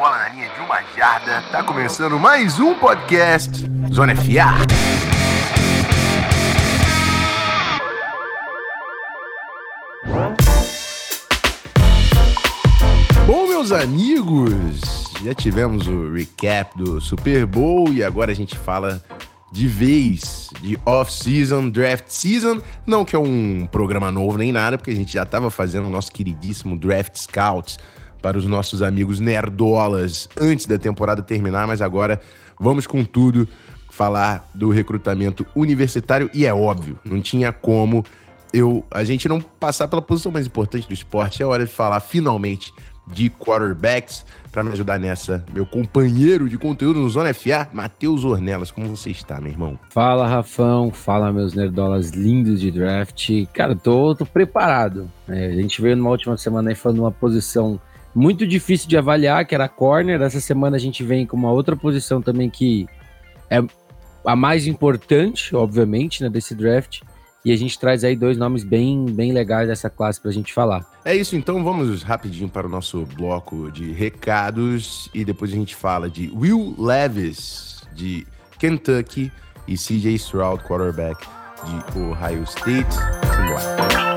bola na linha de uma jarda. Tá começando mais um podcast Zona FA. Bom, meus amigos, já tivemos o recap do Super Bowl e agora a gente fala de vez de off-season, draft season. Não que é um programa novo nem nada, porque a gente já estava fazendo o nosso queridíssimo Draft Scouts para os nossos amigos nerdolas antes da temporada terminar, mas agora vamos com tudo falar do recrutamento universitário e é óbvio, não tinha como eu a gente não passar pela posição mais importante do esporte. É hora de falar finalmente de quarterbacks. Para me ajudar nessa, meu companheiro de conteúdo no Zona FA, Matheus Ornelas. Como você está, meu irmão? Fala, Rafão. Fala, meus nerdolas lindos de draft. Cara, tô, tô preparado. É, a gente veio numa última semana aí falando uma posição muito difícil de avaliar, que era corner. Essa semana a gente vem com uma outra posição também que é a mais importante, obviamente, né, desse draft. E a gente traz aí dois nomes bem, bem legais dessa classe para a gente falar. É isso, então vamos rapidinho para o nosso bloco de recados e depois a gente fala de Will Levis, de Kentucky, e CJ Stroud, quarterback de Ohio State. Simbora.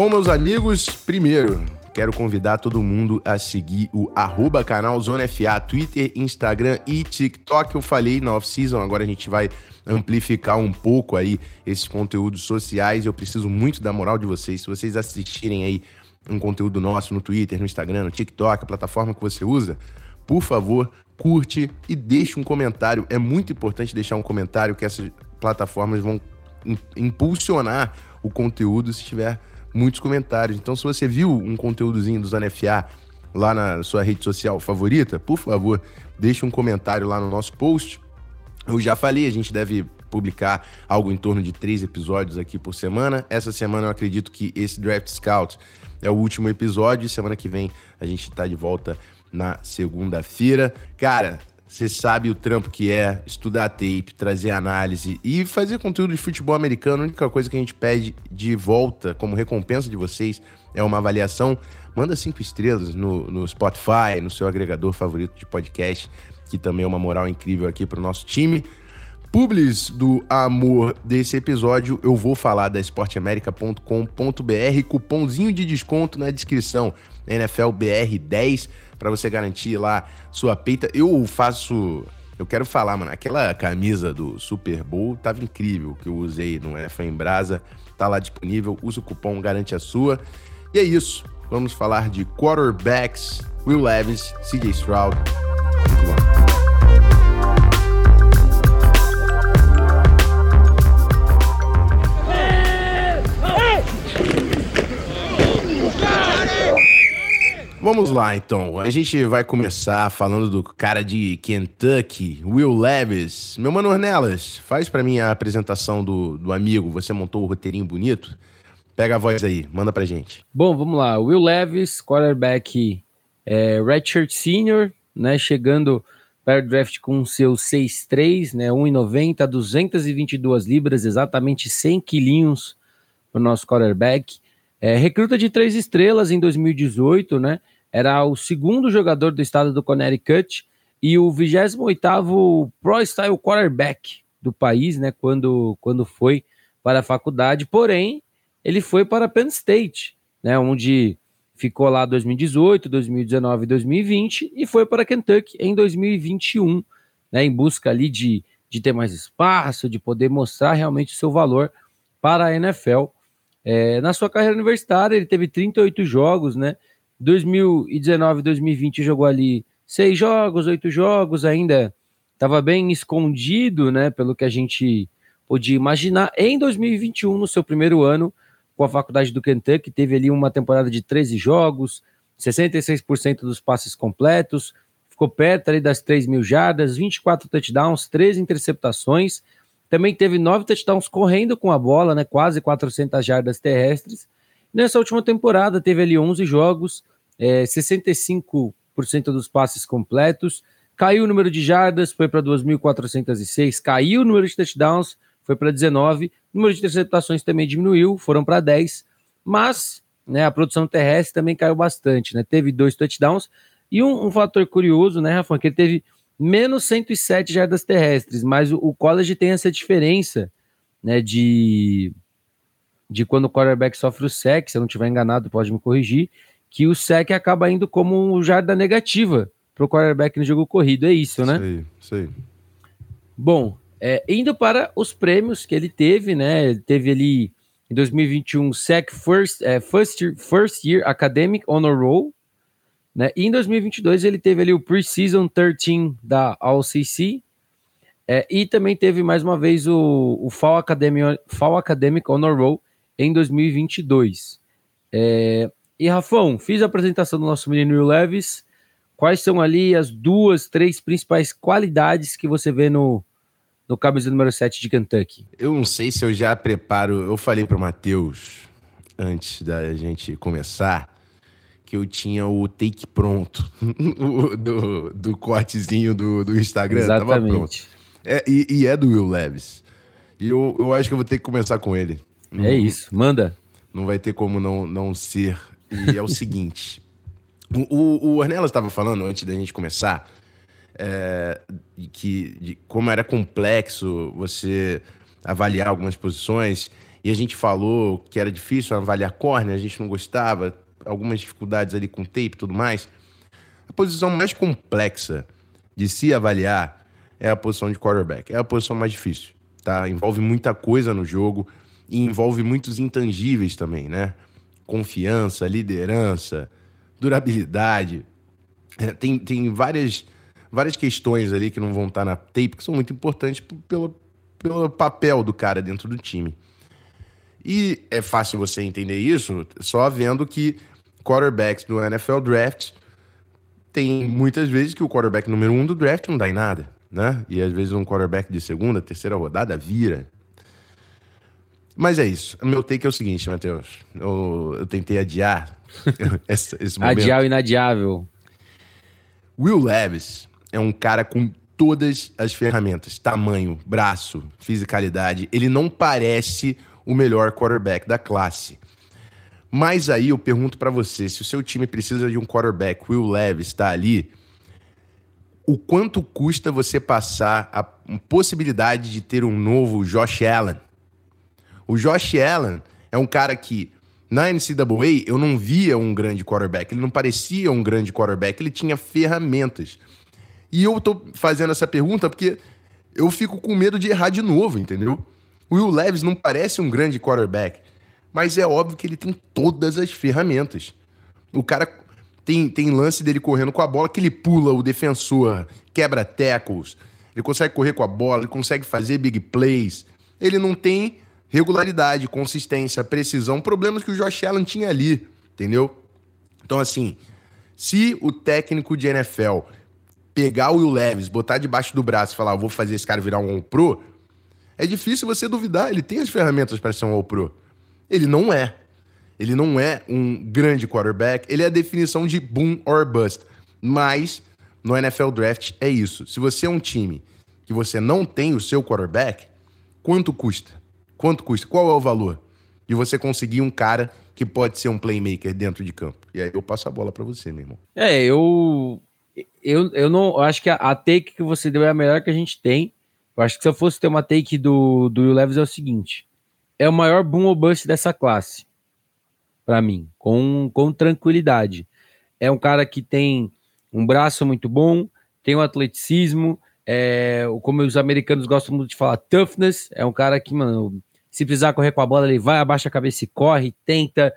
Bom, meus amigos, primeiro, quero convidar todo mundo a seguir o arroba canal Zona FA, Twitter, Instagram e TikTok. Eu falei na off-season, agora a gente vai amplificar um pouco aí esses conteúdos sociais. Eu preciso muito da moral de vocês. Se vocês assistirem aí um conteúdo nosso no Twitter, no Instagram, no TikTok, a plataforma que você usa, por favor, curte e deixe um comentário. É muito importante deixar um comentário que essas plataformas vão impulsionar o conteúdo se tiver muitos comentários. Então, se você viu um conteúdozinho do Zona FA lá na sua rede social favorita, por favor, deixe um comentário lá no nosso post. Eu já falei, a gente deve publicar algo em torno de três episódios aqui por semana. Essa semana eu acredito que esse Draft Scout é o último episódio. Semana que vem a gente está de volta na segunda-feira. Cara, você sabe o trampo que é estudar tape, trazer análise e fazer conteúdo de futebol americano. A única coisa que a gente pede de volta, como recompensa de vocês, é uma avaliação. Manda cinco estrelas no, no Spotify, no seu agregador favorito de podcast, que também é uma moral incrível aqui para o nosso time. Publis do amor desse episódio, eu vou falar da esporteamerica.com.br, cupomzinho de desconto na descrição, NFLBR10 para você garantir lá sua peita. Eu faço. Eu quero falar, mano, aquela camisa do Super Bowl tava incrível que eu usei no NFL em Brasa. Tá lá disponível, usa o cupom, garante a sua. E é isso. Vamos falar de quarterbacks, Will Levis, CJ Stroud. Muito bom. Vamos lá, então. A gente vai começar falando do cara de Kentucky, Will Levis. Meu mano Ornelas, faz para mim a apresentação do, do amigo. Você montou o roteirinho bonito? Pega a voz aí, manda pra gente. Bom, vamos lá. Will Levis, quarterback é, redshirt senior, né, chegando para o draft com seu 6'3", né, 1,90, 222 libras, exatamente 100 quilinhos para o nosso quarterback. É, recruta de três estrelas em 2018, né? Era o segundo jogador do estado do Connecticut e o 28º Pro Style Quarterback do país, né? Quando, quando foi para a faculdade. Porém, ele foi para Penn State, né? Onde ficou lá 2018, 2019 2020 e foi para Kentucky em 2021, né? Em busca ali de, de ter mais espaço, de poder mostrar realmente o seu valor para a NFL. É, na sua carreira universitária, ele teve 38 jogos, né? 2019 2020 jogou ali seis jogos, oito jogos, ainda estava bem escondido, né? Pelo que a gente podia imaginar. Em 2021, no seu primeiro ano, com a faculdade do Kentucky, teve ali uma temporada de 13 jogos, 66% dos passes completos, ficou perto ali das 3 mil jardas, 24 touchdowns, 13 interceptações também teve nove touchdowns correndo com a bola, né? Quase 400 jardas terrestres. Nessa última temporada teve ali 11 jogos, é, 65% dos passes completos. Caiu o número de jardas, foi para 2.406. Caiu o número de touchdowns, foi para 19. O número de interceptações também diminuiu, foram para 10, mas né, a produção terrestre também caiu bastante, né? Teve dois touchdowns e um, um fator curioso, né, Rafa, que ele teve menos 107 jardas terrestres, mas o, o college tem essa diferença, né, de de quando o quarterback sofre o sec, se eu não estiver enganado, pode me corrigir, que o sec acaba indo como um jarda negativa para o quarterback no jogo corrido. É isso, né? Sei, sei. Bom, é, indo para os prêmios que ele teve, né? Ele teve ali em 2021 SEC First, é, First, Year, First Year Academic Honor Roll, né? E em 2022 ele teve ali o Preseason 13 da ALCC, é, e também teve mais uma vez o, o Fall, Academic, Fall Academic Honor Roll em 2022. É, e Rafão, fiz a apresentação do nosso menino Will Leves. Quais são ali as duas, três principais qualidades que você vê no, no camisa número 7 de Kentucky? Eu não sei se eu já preparo. Eu falei para o Matheus, antes da gente começar, que eu tinha o take pronto do, do cortezinho do, do Instagram. Exatamente. É, e, e, é do Will Leves. E eu, eu acho que eu vou ter que começar com ele. É isso, manda. Não vai ter como não, não ser e é o seguinte: o, o, o Arnelas estava falando antes da gente começar é, que de como era complexo você avaliar algumas posições, e a gente falou que era difícil avaliar corner, a gente não gostava, algumas dificuldades ali com tape e tudo mais. A posição mais complexa de se avaliar é a posição de quarterback. É a posição mais difícil, tá? Envolve muita coisa no jogo e envolve muitos intangíveis também, né? confiança, liderança, durabilidade. É, tem, tem várias, várias questões ali que não vão estar na tape que são muito importantes pelo, pelo papel do cara dentro do time. E é fácil você entender isso só vendo que quarterbacks do NFL Draft tem muitas vezes que o quarterback número um do draft não dá em nada, né? E às vezes um quarterback de segunda, terceira rodada vira, mas é isso. Meu take é o seguinte, Matheus. Eu, eu tentei adiar esse, esse momento. Adiar o inadiável. Will Levis é um cara com todas as ferramentas: tamanho, braço, fisicalidade. Ele não parece o melhor quarterback da classe. Mas aí eu pergunto para você: se o seu time precisa de um quarterback, Will Levis está ali, o quanto custa você passar a possibilidade de ter um novo Josh Allen? O Josh Allen é um cara que na NCAA eu não via um grande quarterback, ele não parecia um grande quarterback, ele tinha ferramentas. E eu tô fazendo essa pergunta porque eu fico com medo de errar de novo, entendeu? O Will Levis não parece um grande quarterback, mas é óbvio que ele tem todas as ferramentas. O cara tem, tem lance dele correndo com a bola que ele pula o defensor, quebra tackles, ele consegue correr com a bola, ele consegue fazer big plays. Ele não tem regularidade, consistência, precisão, problemas que o Josh Allen tinha ali, entendeu? Então, assim, se o técnico de NFL pegar o Will Levis, botar debaixo do braço e falar, vou fazer esse cara virar um All-Pro, é difícil você duvidar, ele tem as ferramentas para ser um All-Pro. Ele não é. Ele não é um grande quarterback, ele é a definição de boom or bust. Mas no NFL Draft é isso. Se você é um time que você não tem o seu quarterback, quanto custa? Quanto custa? Qual é o valor? De você conseguir um cara que pode ser um playmaker dentro de campo. E aí eu passo a bola para você, meu irmão. É, eu eu, eu não eu acho que a, a, take que você deu é a melhor que a gente tem. Eu acho que se eu fosse ter uma take do, do Will Levis é o seguinte: é o maior boom ou bust dessa classe, para mim, com, com tranquilidade. É um cara que tem um braço muito bom, tem um atleticismo, é, como os americanos gostam muito de falar, toughness. É um cara que, mano, se precisar correr com a bola, ele vai, abaixa a cabeça e corre, tenta.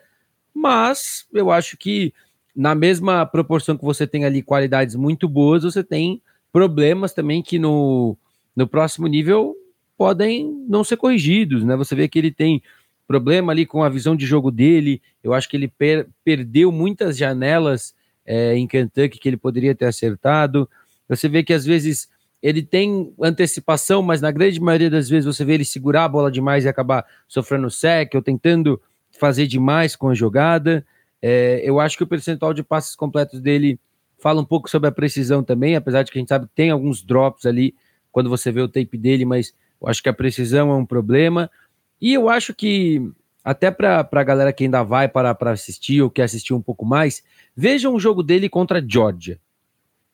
Mas eu acho que na mesma proporção que você tem ali qualidades muito boas, você tem problemas também que no, no próximo nível podem não ser corrigidos, né? Você vê que ele tem problema ali com a visão de jogo dele. Eu acho que ele per perdeu muitas janelas é, em Kentucky que ele poderia ter acertado. Você vê que às vezes ele tem antecipação, mas na grande maioria das vezes você vê ele segurar a bola demais e acabar sofrendo sec ou tentando fazer demais com a jogada. É, eu acho que o percentual de passes completos dele fala um pouco sobre a precisão também, apesar de que a gente sabe que tem alguns drops ali quando você vê o tape dele, mas eu acho que a precisão é um problema. E eu acho que, até para a galera que ainda vai para assistir ou quer assistir um pouco mais, vejam o jogo dele contra a Georgia.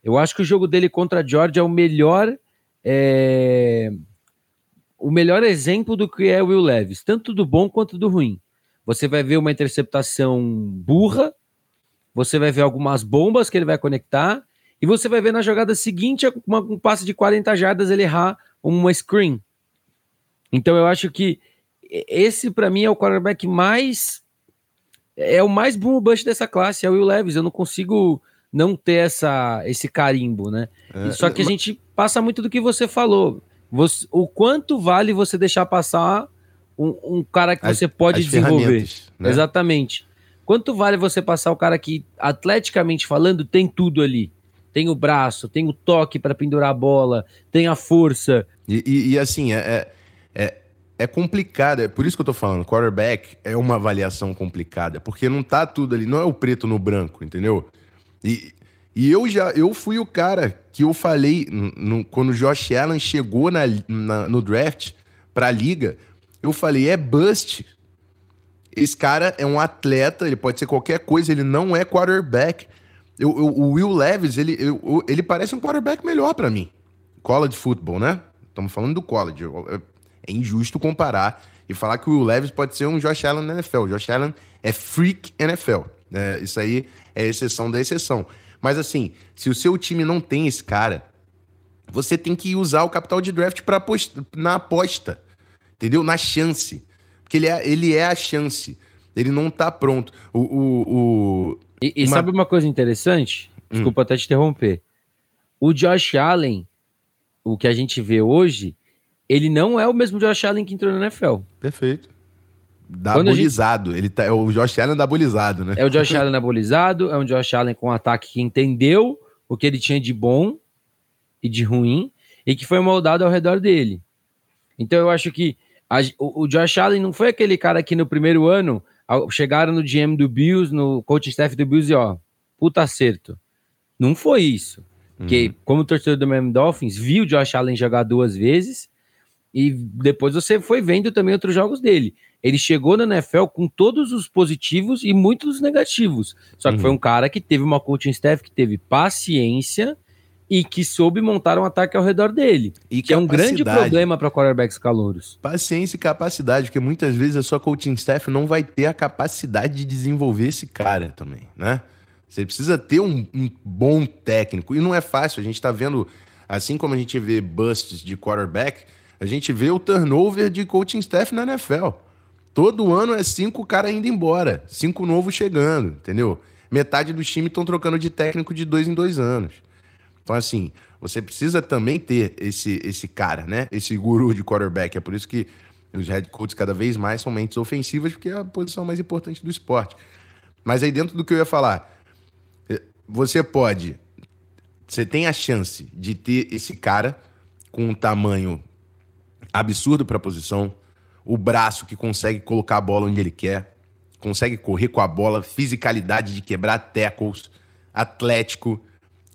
Eu acho que o jogo dele contra a Georgia é o melhor. É, o melhor exemplo do que é o Will Levis, tanto do bom quanto do ruim. Você vai ver uma interceptação burra, você vai ver algumas bombas que ele vai conectar, e você vai ver na jogada seguinte uma, um passe de 40 jardas ele errar uma screen. Então eu acho que esse para mim é o quarterback mais é o mais boom bust dessa classe, é o Will Levis. Eu não consigo não ter essa esse carimbo, né? É, Só que a gente passa muito do que você falou. Você, o quanto vale você deixar passar um, um cara que as, você pode desenvolver? Né? Exatamente. Quanto vale você passar o cara que, atleticamente falando, tem tudo ali? Tem o braço, tem o toque para pendurar a bola, tem a força. E, e, e assim, é, é, complicado. É por isso que eu tô falando. Quarterback é uma avaliação complicada, porque não tá tudo ali, não é o preto no branco, entendeu? E, e eu já eu fui o cara que eu falei no, quando o Josh Allen chegou na, na, no draft para a liga, eu falei, é bust. Esse cara é um atleta, ele pode ser qualquer coisa, ele não é quarterback. Eu, eu, o Will Levis, ele, eu, ele parece um quarterback melhor para mim. College football, né? Estamos falando do college. É injusto comparar e falar que o Will Levis pode ser um Josh Allen na NFL. O Josh Allen é freak NFL. É, isso aí é exceção da exceção. Mas assim, se o seu time não tem esse cara, você tem que usar o capital de draft para na aposta, entendeu? Na chance. Porque ele é, ele é a chance. Ele não tá pronto. O, o, o... E, e uma... sabe uma coisa interessante? Hum. Desculpa hum. até te interromper. O Josh Allen, o que a gente vê hoje, ele não é o mesmo Josh Allen que entrou na NFL. Perfeito. Dabolizado. Gente... Ele tá, é o Josh Allen dabolizado, né? É o Josh Allen dabolizado, é um Josh Allen com um ataque que entendeu o que ele tinha de bom e de ruim e que foi moldado ao redor dele. Então eu acho que a, o, o, Josh Allen não foi aquele cara que no primeiro ano chegaram no GM do Bills, no coaching staff do Bills e ó, puta acerto. Não foi isso. Porque, uhum. como torcedor do Miami Dolphins, viu o Josh Allen jogar duas vezes e depois você foi vendo também outros jogos dele. Ele chegou na NFL com todos os positivos e muitos negativos. Só que uhum. foi um cara que teve uma coaching staff que teve paciência e que soube montar um ataque ao redor dele. E que é um grande problema para quarterbacks calouros. Paciência e capacidade, porque muitas vezes a sua coaching staff não vai ter a capacidade de desenvolver esse cara também, né? Você precisa ter um, um bom técnico. E não é fácil. A gente está vendo, assim como a gente vê busts de quarterback, a gente vê o turnover de coaching staff na NFL. Todo ano é cinco caras indo embora, cinco novos chegando, entendeu? Metade dos times estão trocando de técnico de dois em dois anos. Então, assim, você precisa também ter esse, esse cara, né? Esse guru de quarterback. É por isso que os head coaches cada vez mais são mentes ofensivas, porque é a posição mais importante do esporte. Mas aí dentro do que eu ia falar, eh, você pode, você tem a chance de ter esse cara com um tamanho absurdo para a posição, o braço que consegue colocar a bola onde ele quer, consegue correr com a bola, fisicalidade de quebrar tackles, atlético,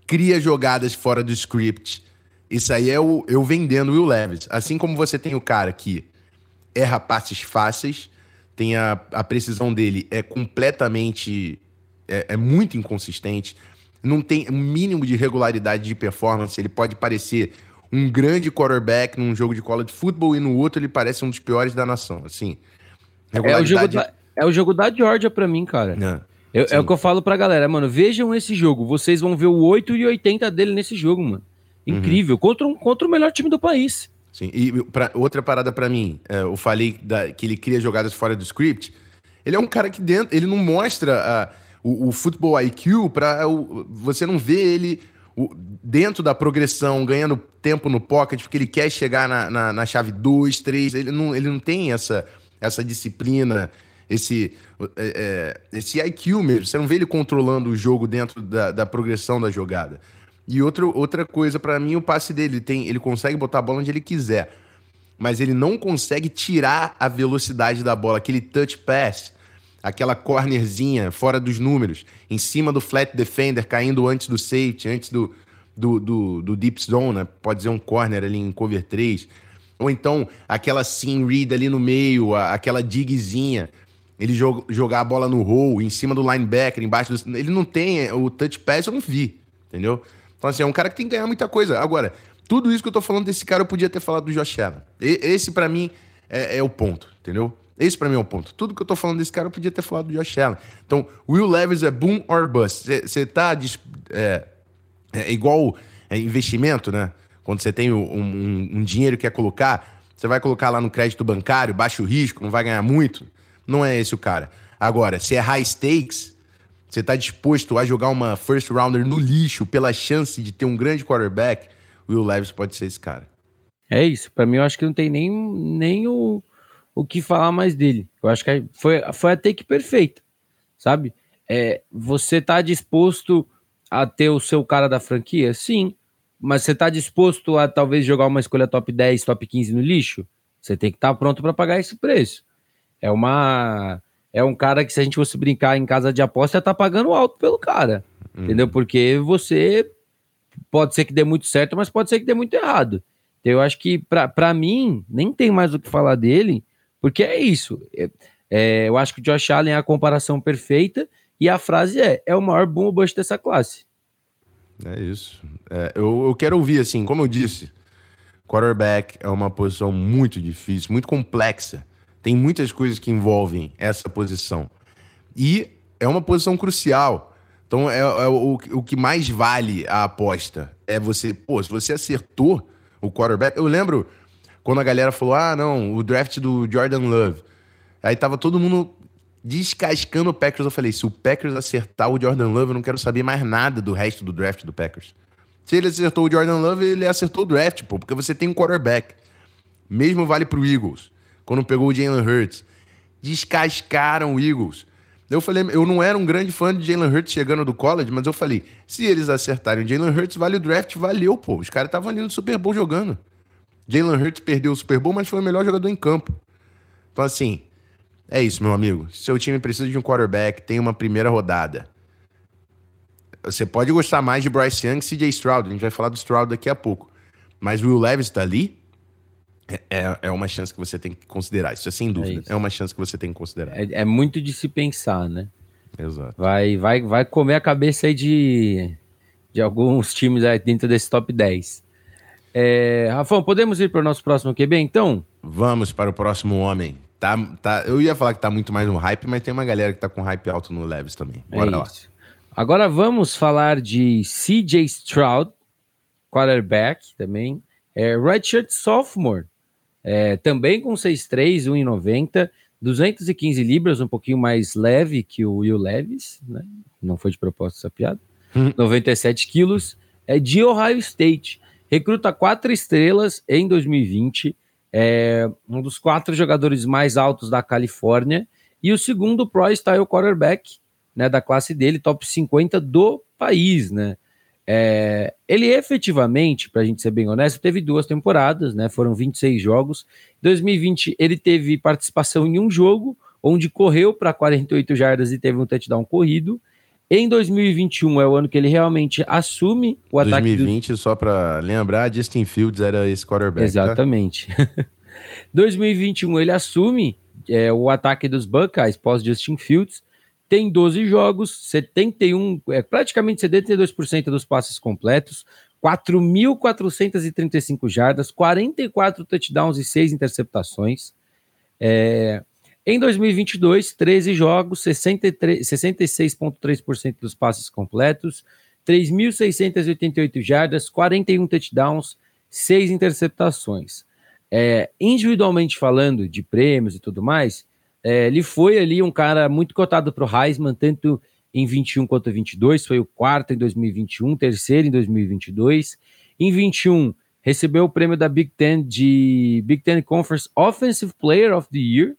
cria jogadas fora do script. Isso aí é o, eu vendendo Will Levis. Assim como você tem o cara que erra passes fáceis, tem a, a precisão dele é completamente. É, é muito inconsistente, não tem mínimo de regularidade de performance. Ele pode parecer um grande quarterback num jogo de college football e no outro ele parece um dos piores da nação. Assim, é o jogo da, é o jogo da Georgia para mim, cara. É. Eu, é o que eu falo pra galera, mano. Vejam esse jogo. Vocês vão ver o 8 e 80 dele nesse jogo, mano. Uhum. Incrível. Uhum. Contra, um, contra o melhor time do país. Sim. E pra, outra parada para mim, é, eu falei da, que ele cria jogadas fora do script. Ele é um cara que dentro, ele não mostra uh, o, o futebol IQ para você não vê ele o, dentro da progressão, ganhando tempo no pocket, porque ele quer chegar na, na, na chave 2, 3. Ele não, ele não tem essa, essa disciplina, esse, é, é esse IQ mesmo. Você não vê ele controlando o jogo dentro da, da progressão da jogada. E outro, outra coisa, para mim, o passe dele, ele, tem, ele consegue botar a bola onde ele quiser. Mas ele não consegue tirar a velocidade da bola, aquele touch pass aquela cornerzinha fora dos números, em cima do flat defender, caindo antes do safety, antes do, do, do, do deep zone, né? pode ser um corner ali em cover 3. Ou então aquela sim read ali no meio, aquela digzinha. Ele jogar a bola no roll, em cima do linebacker, embaixo do... Ele não tem o touch pass, eu não vi, entendeu? Então, assim, é um cara que tem que ganhar muita coisa. Agora, tudo isso que eu tô falando desse cara, eu podia ter falado do Josh Allen. E, esse, para mim, é, é, o ponto, entendeu? Esse para mim é o ponto. Tudo que eu tô falando desse cara, eu podia ter falado do Josh Allen. Então, Will Levis é boom or bust. Você tá... É, é igual é, investimento, né? Quando você tem um, um, um dinheiro que quer colocar, você vai colocar lá no crédito bancário, baixo risco, não vai ganhar muito. Não é esse o cara. Agora, se é high stakes, você está disposto a jogar uma first rounder no lixo pela chance de ter um grande quarterback, Will Levis pode ser esse cara. É isso. Para mim, eu acho que não tem nem, nem o, o que falar mais dele. Eu acho que foi, foi a take perfeita, sabe? É, você tá disposto a ter o seu cara da franquia? Sim. Mas você está disposto a talvez jogar uma escolha top 10, top 15 no lixo? Você tem que estar tá pronto para pagar esse preço. É uma é um cara que se a gente fosse brincar em casa de aposta, tá pagando alto pelo cara. Uhum. Entendeu? Porque você pode ser que dê muito certo, mas pode ser que dê muito errado. Então, eu acho que para mim nem tem mais o que falar dele, porque é isso. É, é, eu acho que o Josh Allen é a comparação perfeita e a frase é: é o maior boom bust dessa classe. É isso. É, eu, eu quero ouvir, assim, como eu disse, quarterback é uma posição muito difícil, muito complexa. Tem muitas coisas que envolvem essa posição. E é uma posição crucial. Então, é, é o, o que mais vale a aposta. É você, pô, se você acertou o quarterback. Eu lembro quando a galera falou: ah, não, o draft do Jordan Love. Aí tava todo mundo descascando o Packers. Eu falei, se o Packers acertar o Jordan Love, eu não quero saber mais nada do resto do draft do Packers. Se ele acertou o Jordan Love, ele acertou o draft, pô, porque você tem um quarterback. Mesmo vale pro Eagles, quando pegou o Jalen Hurts. Descascaram o Eagles. Eu falei, eu não era um grande fã de Jalen Hurts chegando do college, mas eu falei, se eles acertarem o Jalen Hurts, vale o draft, valeu, pô. Os caras estavam ali no Super Bowl jogando. Jalen Hurts perdeu o Super Bowl, mas foi o melhor jogador em campo. Então, assim, é isso, meu amigo. Seu time precisa de um quarterback, tem uma primeira rodada. Você pode gostar mais de Bryce Young e CJ Stroud. A gente vai falar do Stroud daqui a pouco. Mas o Will Levis está ali. É, é, é uma chance que você tem que considerar. Isso é sem dúvida. É, é uma chance que você tem que considerar. É, é, muito de se pensar, né? Exato. Vai, vai, vai comer a cabeça aí de, de alguns times aí dentro desse top 10. É, Rafão, podemos ir para o nosso próximo QB, então? Vamos para o próximo homem. Tá, tá, eu ia falar que tá muito mais no hype, mas tem uma galera que tá com hype alto no Leves também. É Bora é lá. Agora vamos falar de CJ Stroud, quarterback também. É, Redshirt Sophomore, é, também com 6'3", 1,90, 215 libras, um pouquinho mais leve que o Will Levis, né? Não foi de propósito essa piada. Hum. 97 quilos, é de Ohio State. Recruta quatro estrelas em 2020 é um dos quatro jogadores mais altos da Califórnia e o segundo Pro Style Quarterback né, da classe dele, top 50 do país, né? É, ele efetivamente, para a gente ser bem honesto, teve duas temporadas, né? Foram 26 jogos. Em 2020 ele teve participação em um jogo, onde correu para 48 jardas e teve um touchdown corrido. Em 2021 é o ano que ele realmente assume o 2020, ataque. 2020, do... só para lembrar, Justin Fields era esse quarterback. Tá? Exatamente. Tá? 2021 ele assume é, o ataque dos Buckeyes pós Justin Fields. Tem 12 jogos, 71, é, praticamente 72% dos passes completos, 4.435 jardas, 44 touchdowns e 6 interceptações. É, em 2022, 13 jogos, 66,3% dos passes completos, 3.688 jardas, 41 touchdowns, 6 interceptações. É, individualmente falando de prêmios e tudo mais, é, ele foi ali um cara muito cotado para o Heisman, tanto em 21 quanto 22, foi o quarto em 2021, terceiro em 2022. Em 21, recebeu o prêmio da Big Ten de Big Ten Conference Offensive Player of the Year,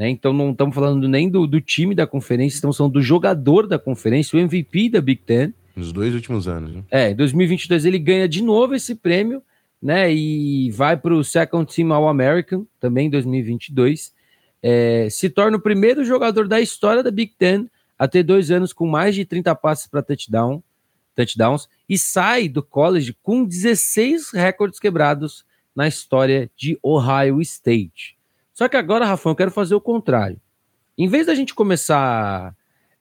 né? Então não estamos falando nem do, do, time da conferência, estamos falando do jogador da conferência, o MVP da Big Ten. Nos dois últimos anos. Né? É, em 2022 ele ganha de novo esse prêmio, né? E vai para o Second Team All-American, também em 2022. É, se torna o primeiro jogador da história da Big Ten a ter dois anos com mais de 30 passes para touchdown, touchdowns e sai do college com 16 recordes quebrados na história de Ohio State. Só que agora, Rafão, eu quero fazer o contrário. Em vez da gente começar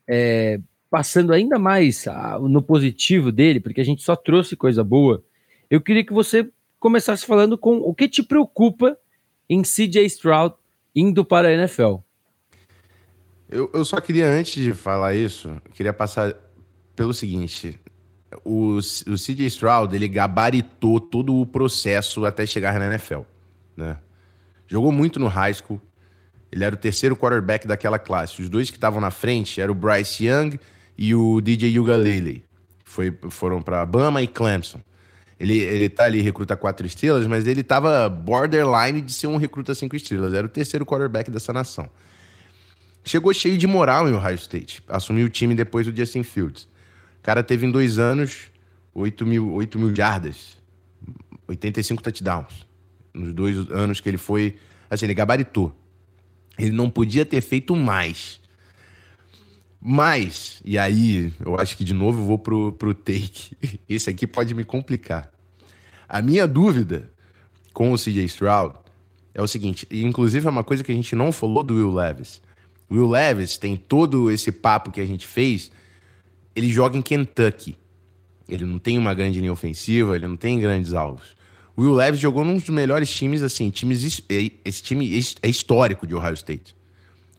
é, passando ainda mais no positivo dele, porque a gente só trouxe coisa boa, eu queria que você começasse falando com o que te preocupa em CJ Stroud indo para a NFL. Eu, eu só queria, antes de falar isso, queria passar pelo seguinte. O, o CJ Stroud, ele gabaritou todo o processo até chegar na NFL, né? Jogou muito no high school. Ele era o terceiro quarterback daquela classe. Os dois que estavam na frente eram o Bryce Young e o DJ Ugalele. Foi, foram para Bama e Clemson. Ele, ele tá ali, recruta quatro estrelas, mas ele tava borderline de ser um recruta cinco estrelas. Era o terceiro quarterback dessa nação. Chegou cheio de moral em Ohio State. Assumiu o time depois do Justin Fields. O cara teve em dois anos 8 mil, 8 mil jardas, 85 touchdowns. Nos dois anos que ele foi. Assim, ele gabaritou. Ele não podia ter feito mais. Mas, e aí, eu acho que de novo eu vou pro, pro take. Esse aqui pode me complicar. A minha dúvida com o CJ Stroud é o seguinte, e inclusive é uma coisa que a gente não falou do Will Levis. Will Levis tem todo esse papo que a gente fez, ele joga em Kentucky. Ele não tem uma grande linha ofensiva, ele não tem grandes alvos. O Will Levis jogou num dos melhores times, assim, times esse time é histórico de Ohio State.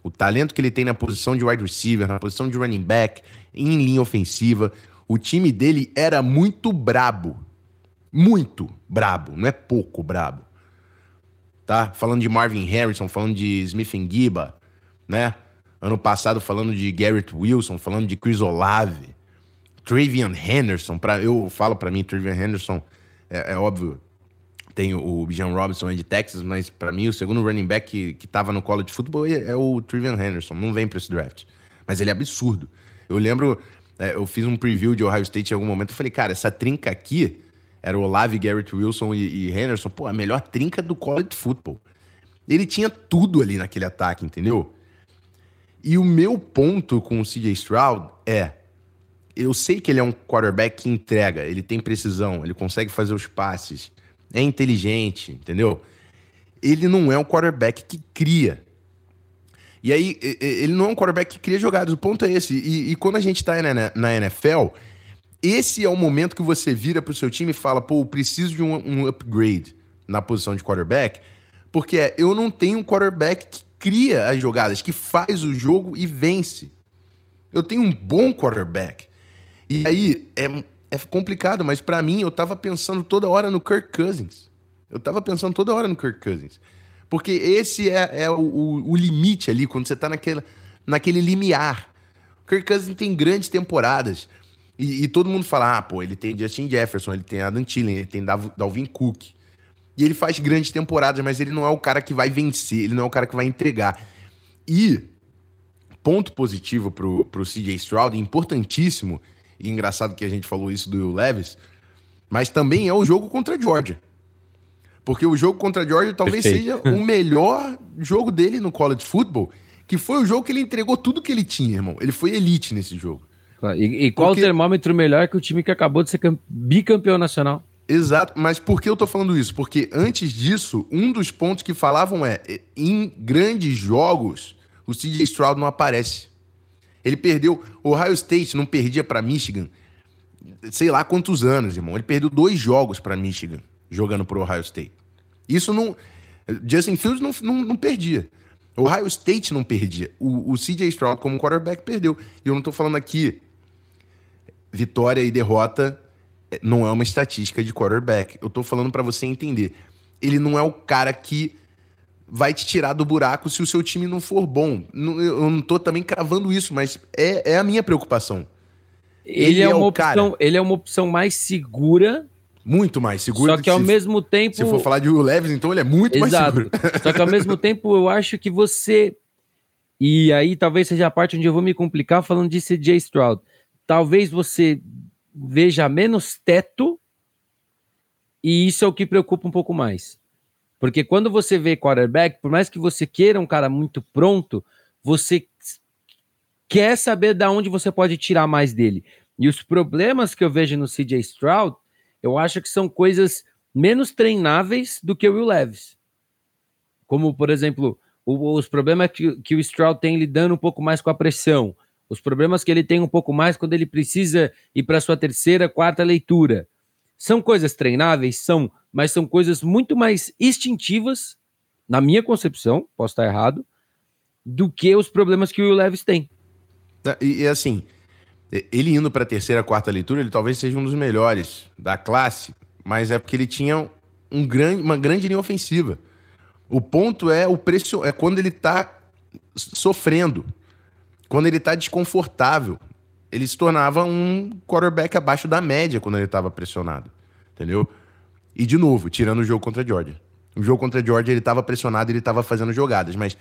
O talento que ele tem na posição de wide receiver, na posição de running back, em linha ofensiva, o time dele era muito brabo. Muito brabo, não é pouco brabo. Tá? Falando de Marvin Harrison, falando de Smith Giba, né? Ano passado falando de Garrett Wilson, falando de Chris Olave, Travian Henderson, para eu falo para mim Travian Henderson é, é, óbvio, tem o Bijan Robinson de Texas, mas para mim o segundo running back que, que tava no college futebol é, é o Travian Henderson, não vem para esse draft. Mas ele é absurdo. Eu lembro, é, eu fiz um preview de Ohio State em algum momento, eu falei, cara, essa trinca aqui era o Olave, Garrett Wilson e, e Henderson, pô, a melhor trinca do college futebol. Ele tinha tudo ali naquele ataque, entendeu? E o meu ponto com o CJ Stroud é: eu sei que ele é um quarterback que entrega, ele tem precisão, ele consegue fazer os passes, é inteligente, entendeu? Ele não é um quarterback que cria. E aí, ele não é um quarterback que cria jogadas, o ponto é esse. E, e quando a gente tá na NFL, esse é o momento que você vira pro seu time e fala: pô, eu preciso de um, um upgrade na posição de quarterback, porque é, eu não tenho um quarterback que cria as jogadas, que faz o jogo e vence. Eu tenho um bom quarterback. E aí é, é complicado, mas para mim eu tava pensando toda hora no Kirk Cousins. Eu tava pensando toda hora no Kirk Cousins. Porque esse é, é o, o, limite ali, quando você tá naquele, naquele limiar. O Kirk Cousins tem grandes temporadas. E, e, todo mundo fala, ah, pô, ele tem Justin Jefferson, ele tem Adam Thielen, ele tem Dalvin Cook. E ele faz grandes temporadas, mas ele não é o cara que vai vencer, ele não é o cara que vai entregar. E ponto positivo pro, pro CJ Stroud, importantíssimo, e engraçado que a gente falou isso do Levis, mas também é o jogo contra a Georgia. Porque o jogo contra a Georgia talvez Perfeito. seja o melhor jogo dele no college football, que foi o jogo que ele entregou tudo que ele tinha, irmão. Ele foi elite nesse jogo. E, e qual Porque... o termômetro melhor que o time que acabou de ser bicampeão nacional? Exato, mas por que eu tô falando isso? Porque antes disso, um dos pontos que falavam é: em grandes jogos, o CJ Stroud não aparece. Ele perdeu. Ohio State não perdia para Michigan, sei lá quantos anos, irmão. Ele perdeu dois jogos para Michigan jogando pro Ohio State. Isso não. Justin Fields não, não, não perdia. Ohio State não perdia. O, o CJ Stroud, como quarterback, perdeu. E eu não tô falando aqui vitória e derrota não é uma estatística de quarterback. Eu tô falando para você entender. Ele não é o cara que vai te tirar do buraco se o seu time não for bom. Eu não tô também cravando isso, mas é, é a minha preocupação. Ele, ele é, é, uma opção, ele é uma opção mais segura. Muito mais segura. Só que, ao se, mesmo tempo. Se for falar de Will Levis, então ele é muito Exato. mais seguro. Só que ao mesmo tempo eu acho que você. E aí talvez seja a parte onde eu vou me complicar falando de CJ Stroud. Talvez você veja menos teto, e isso é o que preocupa um pouco mais. Porque quando você vê quarterback, por mais que você queira um cara muito pronto, você quer saber da onde você pode tirar mais dele. E os problemas que eu vejo no CJ Stroud, eu acho que são coisas menos treináveis do que o Will Levis. Como, por exemplo, o, os problemas que, que o Stroud tem lidando um pouco mais com a pressão, os problemas que ele tem um pouco mais quando ele precisa ir para sua terceira, quarta leitura. São coisas treináveis? São, mas são coisas muito mais instintivas, na minha concepção, posso estar errado, do que os problemas que o Will tem. É, e, e assim, ele indo para a terceira, quarta leitura, ele talvez seja um dos melhores da classe, mas é porque ele tinha um grande, uma grande linha ofensiva. O ponto é o preço é quando ele está sofrendo, quando ele está desconfortável. Ele se tornava um quarterback abaixo da média quando ele estava pressionado, entendeu? E de novo, tirando o jogo contra a Georgia. O jogo contra a Georgia ele estava pressionado, ele estava fazendo jogadas, mas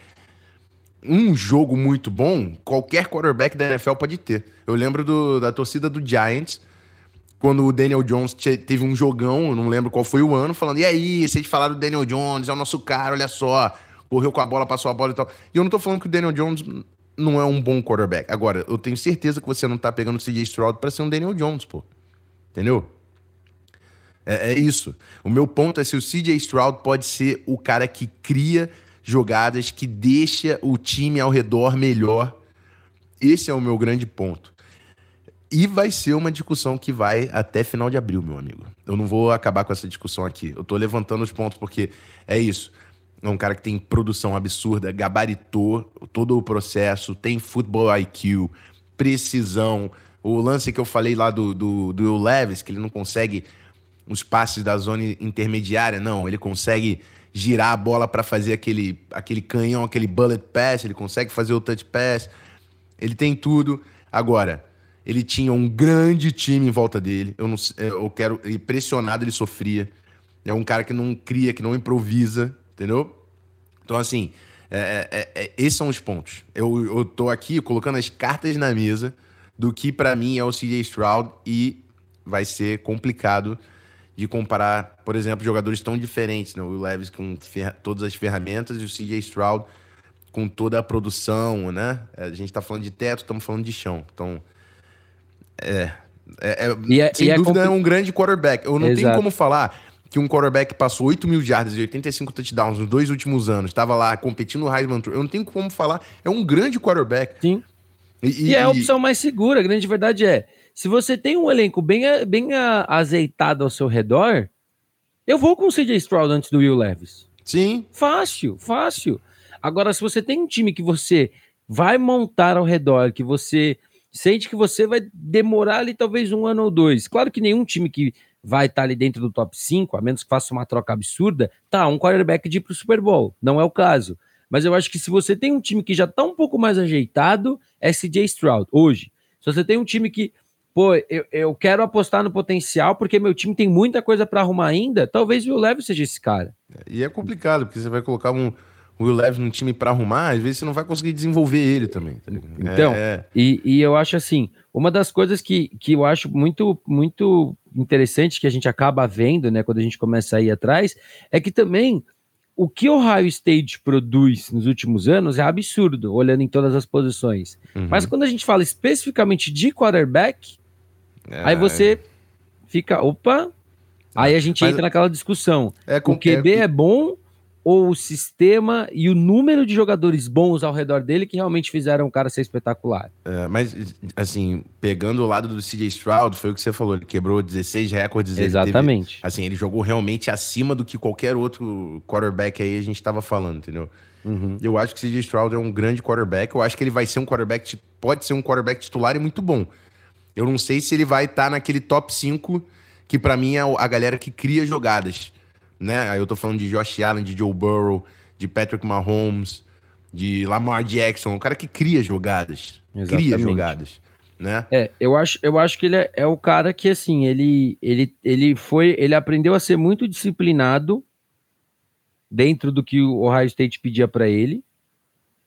um jogo muito bom, qualquer quarterback da NFL pode ter. Eu lembro do, da torcida do Giants, quando o Daniel Jones teve um jogão, não lembro qual foi o ano, falando: e aí, vocês falaram do Daniel Jones, é o nosso cara, olha só, correu com a bola, passou a bola e tal. E eu não tô falando que o Daniel Jones não é um bom quarterback. Agora, eu tenho certeza que você não tá pegando o CJ Stroud para ser um Daniel Jones, pô. Entendeu? É, é, isso. O meu ponto é se o CJ Stroud pode ser o cara que cria jogadas que deixa o time ao redor melhor. Esse é o meu grande ponto. E vai ser uma discussão que vai até final de abril, meu amigo. Eu não vou acabar com essa discussão aqui. Eu tô levantando os pontos porque é isso. É um cara que tem produção absurda, gabaritou todo o processo, tem futebol IQ, precisão. O lance que eu falei lá do, do, do Levis, que ele não consegue os passes da zona intermediária, não. Ele consegue girar a bola para fazer aquele, aquele canhão, aquele bullet pass, ele consegue fazer o touch pass, ele tem tudo. Agora, ele tinha um grande time em volta dele. Eu não eu quero ele pressionado ele sofria. É um cara que não cria, que não improvisa, entendeu? Então assim, é, é, é, esses são os pontos. Eu, eu tô aqui colocando as cartas na mesa do que para mim é o CJ Stroud e vai ser complicado de comparar, por exemplo, jogadores tão diferentes, né? O Levis com todas as ferramentas e o CJ Stroud com toda a produção, né? É, a gente tá falando de teto, estamos falando de chão. Então, é, é, é é, sem é dúvida é, um grande quarterback. Eu não Exato. tenho como falar que um quarterback passou 8 mil jardas e 85 touchdowns nos dois últimos anos, estava lá competindo no Heisman Trophy. Eu não tenho como falar. É um grande quarterback. Sim. E, e, e é a opção mais segura. A grande verdade é se você tem um elenco bem, bem azeitado ao seu redor, eu vou com o CJ Stroud antes do Will Levis. Sim. Fácil, fácil. Agora, se você tem um time que você vai montar ao redor, que você sente que você vai demorar ali talvez um ano ou dois. Claro que nenhum time que vai estar ali dentro do top 5, a menos que faça uma troca absurda, tá, um quarterback de ir pro Super Bowl. Não é o caso. Mas eu acho que se você tem um time que já tá um pouco mais ajeitado, é CJ Stroud. Hoje, se você tem um time que pô, eu, eu quero apostar no potencial porque meu time tem muita coisa para arrumar ainda, talvez o Will Levis seja esse cara. E é complicado, porque você vai colocar um, o Will Levis num time para arrumar, às vezes você não vai conseguir desenvolver ele também. Tá então, é... e, e eu acho assim, uma das coisas que, que eu acho muito, muito interessante que a gente acaba vendo, né, quando a gente começa a ir atrás, é que também o que o Ohio State produz nos últimos anos é absurdo, olhando em todas as posições. Uhum. Mas quando a gente fala especificamente de quarterback, é, aí você fica, opa, aí a gente entra naquela discussão. É, com, o QB é, bom ou o sistema e o número de jogadores bons ao redor dele que realmente fizeram o cara ser espetacular. É, mas, assim, pegando o lado do CJ Stroud, foi o que você falou, ele quebrou 16 recordes. Exatamente. Teve, assim, ele jogou realmente acima do que qualquer outro quarterback aí a gente estava falando, entendeu? Uhum. Eu acho que o CJ Stroud é um grande quarterback, eu acho que ele vai ser um quarterback, pode ser um quarterback titular e muito bom. Eu não sei se ele vai estar tá naquele top 5 que para mim é a galera que cria jogadas né? Aí eu tô falando de Josh Allen, de Joe Burrow, de Patrick Mahomes, de Lamar Jackson, o cara que cria jogadas. Exatamente. Cria jogadas. Né? É, eu acho, eu acho que ele é, é, o cara que assim, ele, ele, ele foi, ele aprendeu a ser muito disciplinado dentro do que o Ohio State pedia para ele.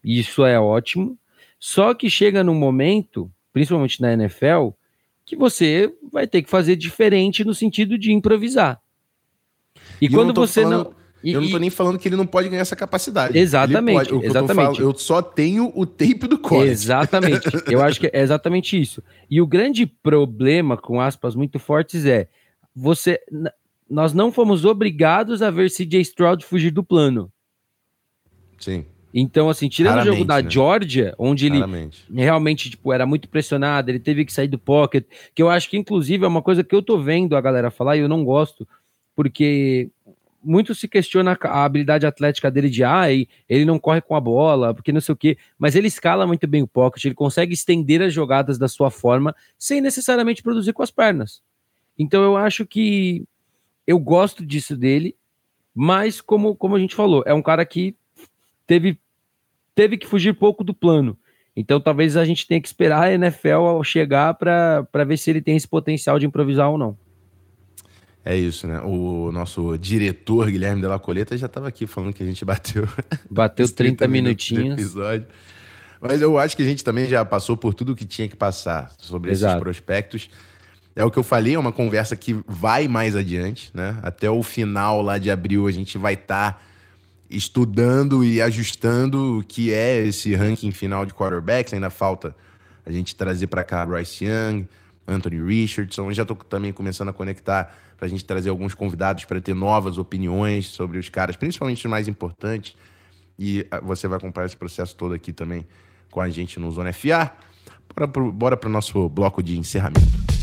E isso é ótimo. Só que chega num momento, principalmente na NFL, que você vai ter que fazer diferente no sentido de improvisar. E, e quando você falando, não. E, eu não tô nem falando que ele não pode ganhar essa capacidade. Exatamente. Pode, exatamente. Eu, eu, só tenho o tape do college. Exatamente. eu acho que é exatamente isso. E o grande problema, com aspas muito fortes, é você. nós não fomos obrigados a ver CJ Stroud fugir do plano. Sim. Então, assim, tirando Raramente, o jogo da né? Georgia, onde ele Raramente. realmente tipo, era muito pressionado, ele teve que sair do pocket, que eu acho que, inclusive, é uma coisa que eu tô vendo a galera falar e eu não gosto, porque muito se questiona a habilidade atlética dele de ah, ele não corre com a bola, porque não sei o quê, mas ele escala muito bem o pocket, ele consegue estender as jogadas da sua forma sem necessariamente produzir com as pernas. Então eu acho que eu gosto disso dele, mas como, como a gente falou, é um cara que teve, teve que fugir pouco do plano. Então talvez a gente tenha que esperar a NFL chegar para ver se ele tem esse potencial de improvisar ou não. É isso, né? O nosso diretor Guilherme Della Coleta já estava aqui falando que a gente bateu. Bateu 30, 30 minutinhos. Episódio. Mas eu acho que a gente também já passou por tudo que tinha que passar sobre Exato. esses prospectos. É o que eu falei, é uma conversa que vai mais adiante, né? Até o final lá de abril a gente vai estar tá estudando e ajustando o que é esse ranking final de quarterbacks. Ainda falta a gente trazer para cá Bryce Young, Anthony Richardson. Eu já estou também começando a conectar para a gente trazer alguns convidados para ter novas opiniões sobre os caras, principalmente os mais importantes. E ah, você vai acompanhar esse processo todo aqui também com a gente no Zona FA. Bora para o nosso bloco de encerramento.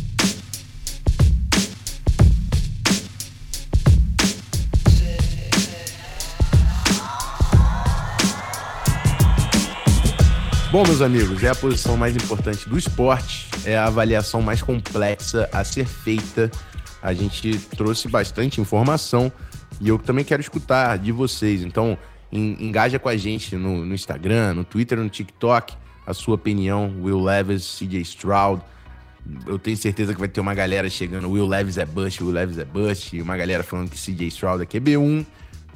Bom, meus amigos, é a posição mais importante do esporte, é a avaliação mais complexa a ser feita a gente trouxe bastante informação e eu também quero escutar de vocês. Então, engaja com a gente no, no Instagram, no Twitter, no TikTok, a sua opinião. Will Levis, CJ Stroud. Eu tenho certeza que vai ter uma galera chegando. Will Levis é bust, Will Levis é bust. E uma galera falando que CJ Stroud é QB1.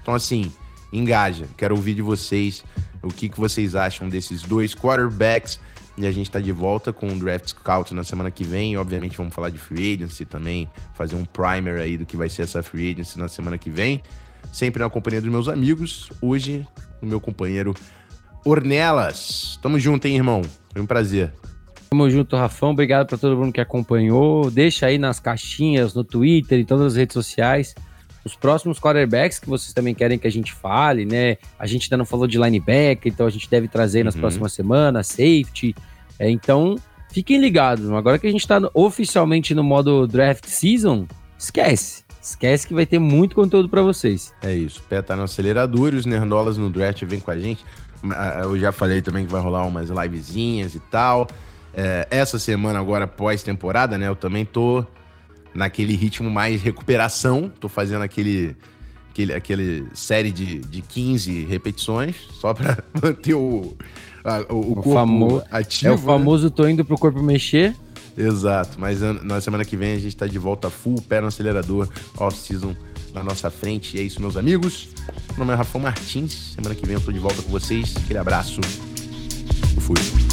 Então, assim, engaja. Quero ouvir de vocês o que, que vocês acham desses dois quarterbacks e a gente está de volta com o Draft Scout na semana que vem. Obviamente, vamos falar de free agency também, fazer um primer aí do que vai ser essa free agency na semana que vem. Sempre na companhia dos meus amigos. Hoje, o meu companheiro Ornelas. Tamo junto, hein, irmão? Foi um prazer. Tamo junto, Rafão. Obrigado para todo mundo que acompanhou. Deixa aí nas caixinhas, no Twitter e todas as redes sociais os próximos quarterbacks que vocês também querem que a gente fale, né? A gente ainda não falou de linebacker, então a gente deve trazer nas uhum. próximas semanas, safety. É, então, fiquem ligados. Agora que a gente está oficialmente no modo draft season, esquece. Esquece que vai ter muito conteúdo para vocês. É isso. O pé tá no acelerador e os nerdolas no draft vem com a gente. Eu já falei também que vai rolar umas livezinhas e tal. É, essa semana agora pós-temporada, né? Eu também tô naquele ritmo mais recuperação. Tô fazendo aquele, aquele, aquele série de, de 15 repetições, só para manter o, a, o, o, corpo famo... ativo. É o né? famoso né? tô indo pro corpo mexer. Exato, mas na semana que vem a gente tá de volta full, pé no acelerador, off-season na nossa frente. E é isso, meus amigos. Meu nome é Rafael Martins. Semana que vem eu tô de volta com vocês. Aquele abraço. Eu fui.